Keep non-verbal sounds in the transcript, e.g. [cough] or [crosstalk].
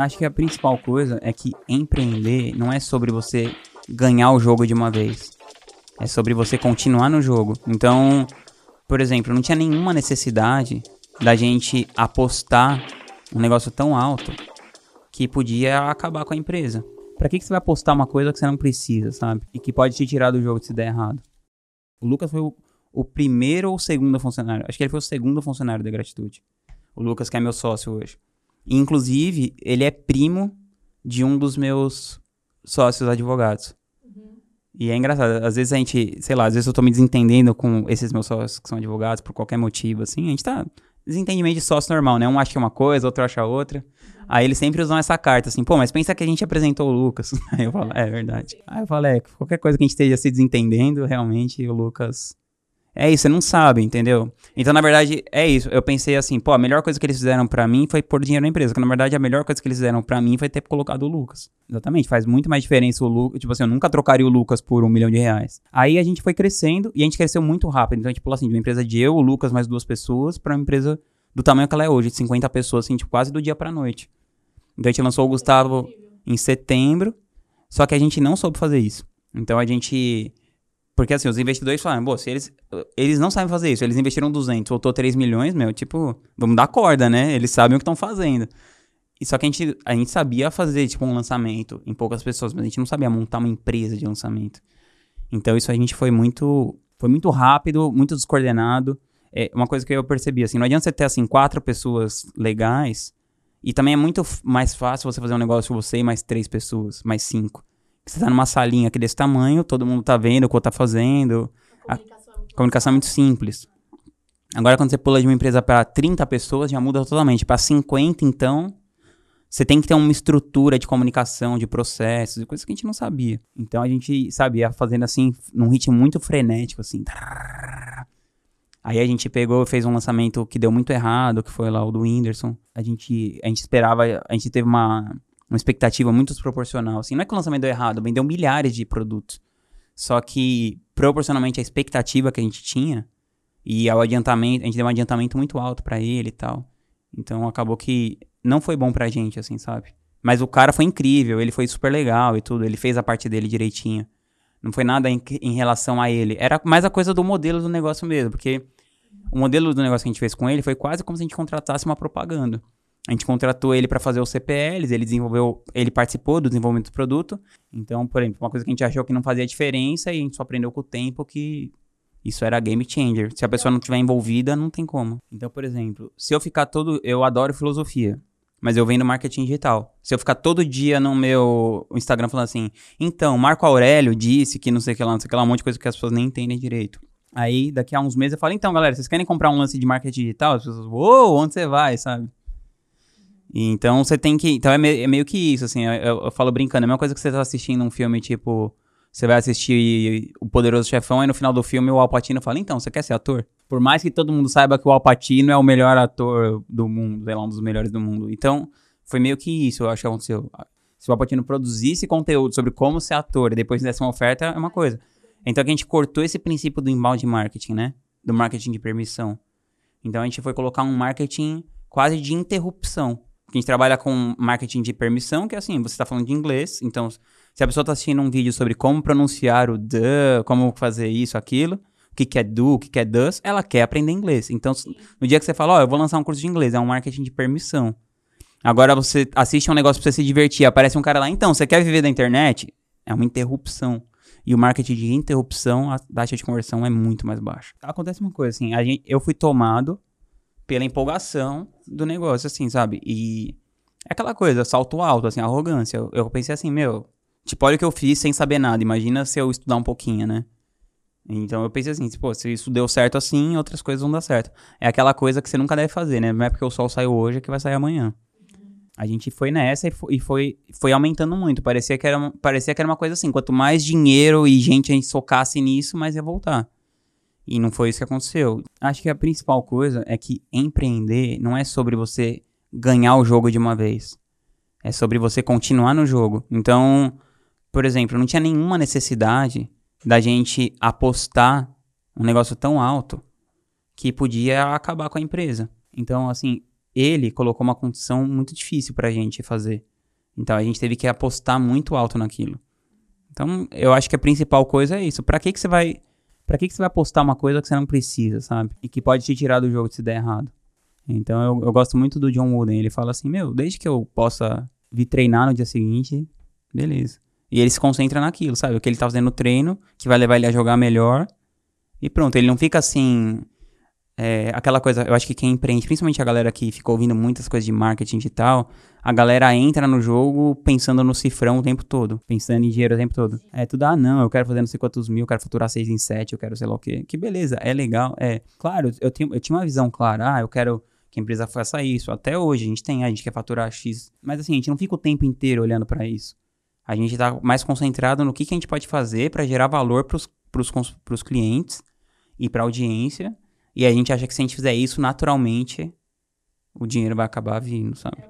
Acho que a principal coisa é que empreender não é sobre você ganhar o jogo de uma vez. É sobre você continuar no jogo. Então, por exemplo, não tinha nenhuma necessidade da gente apostar um negócio tão alto que podia acabar com a empresa. Pra que, que você vai apostar uma coisa que você não precisa, sabe? E que pode te tirar do jogo se der errado. O Lucas foi o, o primeiro ou segundo funcionário. Acho que ele foi o segundo funcionário da Gratitude. O Lucas, que é meu sócio hoje. Inclusive, ele é primo de um dos meus sócios advogados. Uhum. E é engraçado, às vezes a gente, sei lá, às vezes eu tô me desentendendo com esses meus sócios que são advogados por qualquer motivo, assim, a gente tá desentendimento de sócio normal, né? Um acha que é uma coisa, outro acha outra. Aí eles sempre usam essa carta, assim, pô, mas pensa que a gente apresentou o Lucas. [laughs] Aí eu falo, é verdade. Aí eu falo, é, qualquer coisa que a gente esteja se desentendendo, realmente o Lucas é isso, você não sabe, entendeu? Então, na verdade, é isso. Eu pensei assim, pô, a melhor coisa que eles fizeram para mim foi pôr dinheiro na empresa. Que na verdade, a melhor coisa que eles fizeram para mim foi ter colocado o Lucas. Exatamente, faz muito mais diferença o Lucas. Tipo assim, eu nunca trocaria o Lucas por um milhão de reais. Aí a gente foi crescendo e a gente cresceu muito rápido. Então, pulou assim, de uma empresa de eu, o Lucas, mais duas pessoas, pra uma empresa do tamanho que ela é hoje, de 50 pessoas, assim, tipo, quase do dia pra noite. Então a gente lançou o Gustavo em setembro, só que a gente não soube fazer isso. Então a gente porque assim, os investidores falaram, pô, se eles, eles não sabem fazer isso, eles investiram 200, voltou 3 milhões, meu, tipo, vamos dar corda, né? Eles sabem o que estão fazendo. E só que a gente, a gente sabia fazer, tipo, um lançamento em poucas pessoas, mas a gente não sabia montar uma empresa de lançamento. Então isso a gente foi muito, foi muito rápido, muito descoordenado. É uma coisa que eu percebi, assim, não adianta você ter, assim, quatro pessoas legais, e também é muito mais fácil você fazer um negócio com você e mais três pessoas, mais cinco. Você tá numa salinha aqui desse tamanho, todo mundo tá vendo o que tá fazendo. A comunicação, a comunicação é muito simples. Agora, quando você pula de uma empresa para 30 pessoas, já muda totalmente. Para 50, então, você tem que ter uma estrutura de comunicação, de processos, coisas que a gente não sabia. Então, a gente sabia fazendo assim, num ritmo muito frenético, assim. Aí a gente pegou, fez um lançamento que deu muito errado, que foi lá o do Whindersson. A gente, a gente esperava, a gente teve uma, uma expectativa muito desproporcional. Assim, não é que o lançamento deu errado, vendeu milhares de produtos. Só que, proporcionalmente à expectativa que a gente tinha, e ao adiantamento, a gente deu um adiantamento muito alto para ele e tal. Então acabou que não foi bom pra gente, assim, sabe? Mas o cara foi incrível, ele foi super legal e tudo, ele fez a parte dele direitinho. Não foi nada em, em relação a ele. Era mais a coisa do modelo do negócio mesmo, porque o modelo do negócio que a gente fez com ele foi quase como se a gente contratasse uma propaganda. A gente contratou ele para fazer os CPLs, ele desenvolveu, ele participou do desenvolvimento do produto. Então, por exemplo, uma coisa que a gente achou que não fazia diferença e a gente só aprendeu com o tempo que isso era game changer. Se a pessoa não estiver envolvida, não tem como. Então, por exemplo, se eu ficar todo, eu adoro filosofia, mas eu vendo marketing digital. Se eu ficar todo dia no meu Instagram falando assim, então, Marco Aurélio disse que não sei o que lá, não sei o que lá, um monte de coisa que as pessoas nem entendem direito. Aí, daqui a uns meses, eu falo, então, galera, vocês querem comprar um lance de marketing digital? As pessoas, uou, onde você vai, sabe? Então você tem que. Então é, me, é meio que isso, assim. Eu, eu, eu, falo brincando, é a mesma coisa que você tá assistindo um filme tipo. Você vai assistir O Poderoso Chefão e no final do filme o Alpatino fala: Então, você quer ser ator? Por mais que todo mundo saiba que o Alpatino é o melhor ator do mundo, sei lá, um dos melhores do mundo. Então, foi meio que isso, eu acho que aconteceu. Se o Alpatino produzisse conteúdo sobre como ser ator e depois desse uma oferta, é uma coisa. Então, a gente cortou esse princípio do inbound marketing, né? Do marketing de permissão. Então, a gente foi colocar um marketing quase de interrupção a gente trabalha com marketing de permissão, que é assim, você está falando de inglês, então se a pessoa está assistindo um vídeo sobre como pronunciar o the, como fazer isso, aquilo, o que, que é do, o que, que é does, ela quer aprender inglês. Então, no dia que você fala, ó, oh, eu vou lançar um curso de inglês, é um marketing de permissão. Agora você assiste um negócio pra você se divertir, aparece um cara lá, então, você quer viver da internet? É uma interrupção. E o marketing de interrupção, a taxa de conversão é muito mais baixa. Acontece uma coisa, assim, gente, eu fui tomado pela empolgação do negócio, assim, sabe? E é aquela coisa, salto alto, assim, arrogância. Eu, eu pensei assim, meu, tipo, olha o que eu fiz sem saber nada. Imagina se eu estudar um pouquinho, né? Então eu pensei assim, pô, se isso deu certo assim, outras coisas vão dar certo. É aquela coisa que você nunca deve fazer, né? Não é porque o sol saiu hoje é que vai sair amanhã. A gente foi nessa e foi, e foi, foi aumentando muito. Parecia que, era, parecia que era uma coisa assim: quanto mais dinheiro e gente a gente socasse nisso, mais ia voltar. E não foi isso que aconteceu. Acho que a principal coisa é que empreender não é sobre você ganhar o jogo de uma vez. É sobre você continuar no jogo. Então, por exemplo, não tinha nenhuma necessidade da gente apostar um negócio tão alto que podia acabar com a empresa. Então, assim, ele colocou uma condição muito difícil pra gente fazer. Então a gente teve que apostar muito alto naquilo. Então, eu acho que a principal coisa é isso. Pra que que você vai para que que você vai apostar uma coisa que você não precisa, sabe? E que pode te tirar do jogo se der errado. Então, eu, eu gosto muito do John Wooden. Ele fala assim: "Meu, desde que eu possa vir treinar no dia seguinte, beleza". E ele se concentra naquilo, sabe? O que ele tá fazendo no treino, que vai levar ele a jogar melhor. E pronto, ele não fica assim. É, aquela coisa, eu acho que quem empreende, principalmente a galera que ficou ouvindo muitas coisas de marketing e tal, a galera entra no jogo pensando no cifrão o tempo todo, pensando em dinheiro o tempo todo. É tudo, ah, não, eu quero fazer não sei quantos mil, eu quero faturar seis em sete, eu quero sei lá o quê. Que beleza, é legal, é. Claro, eu, tenho, eu tinha uma visão clara, ah, eu quero que a empresa faça isso. Até hoje a gente tem, a gente quer faturar X. Mas assim, a gente não fica o tempo inteiro olhando para isso. A gente tá mais concentrado no que, que a gente pode fazer para gerar valor pros, pros clientes e pra audiência. E a gente acha que se a gente fizer isso naturalmente, o dinheiro vai acabar vindo, sabe?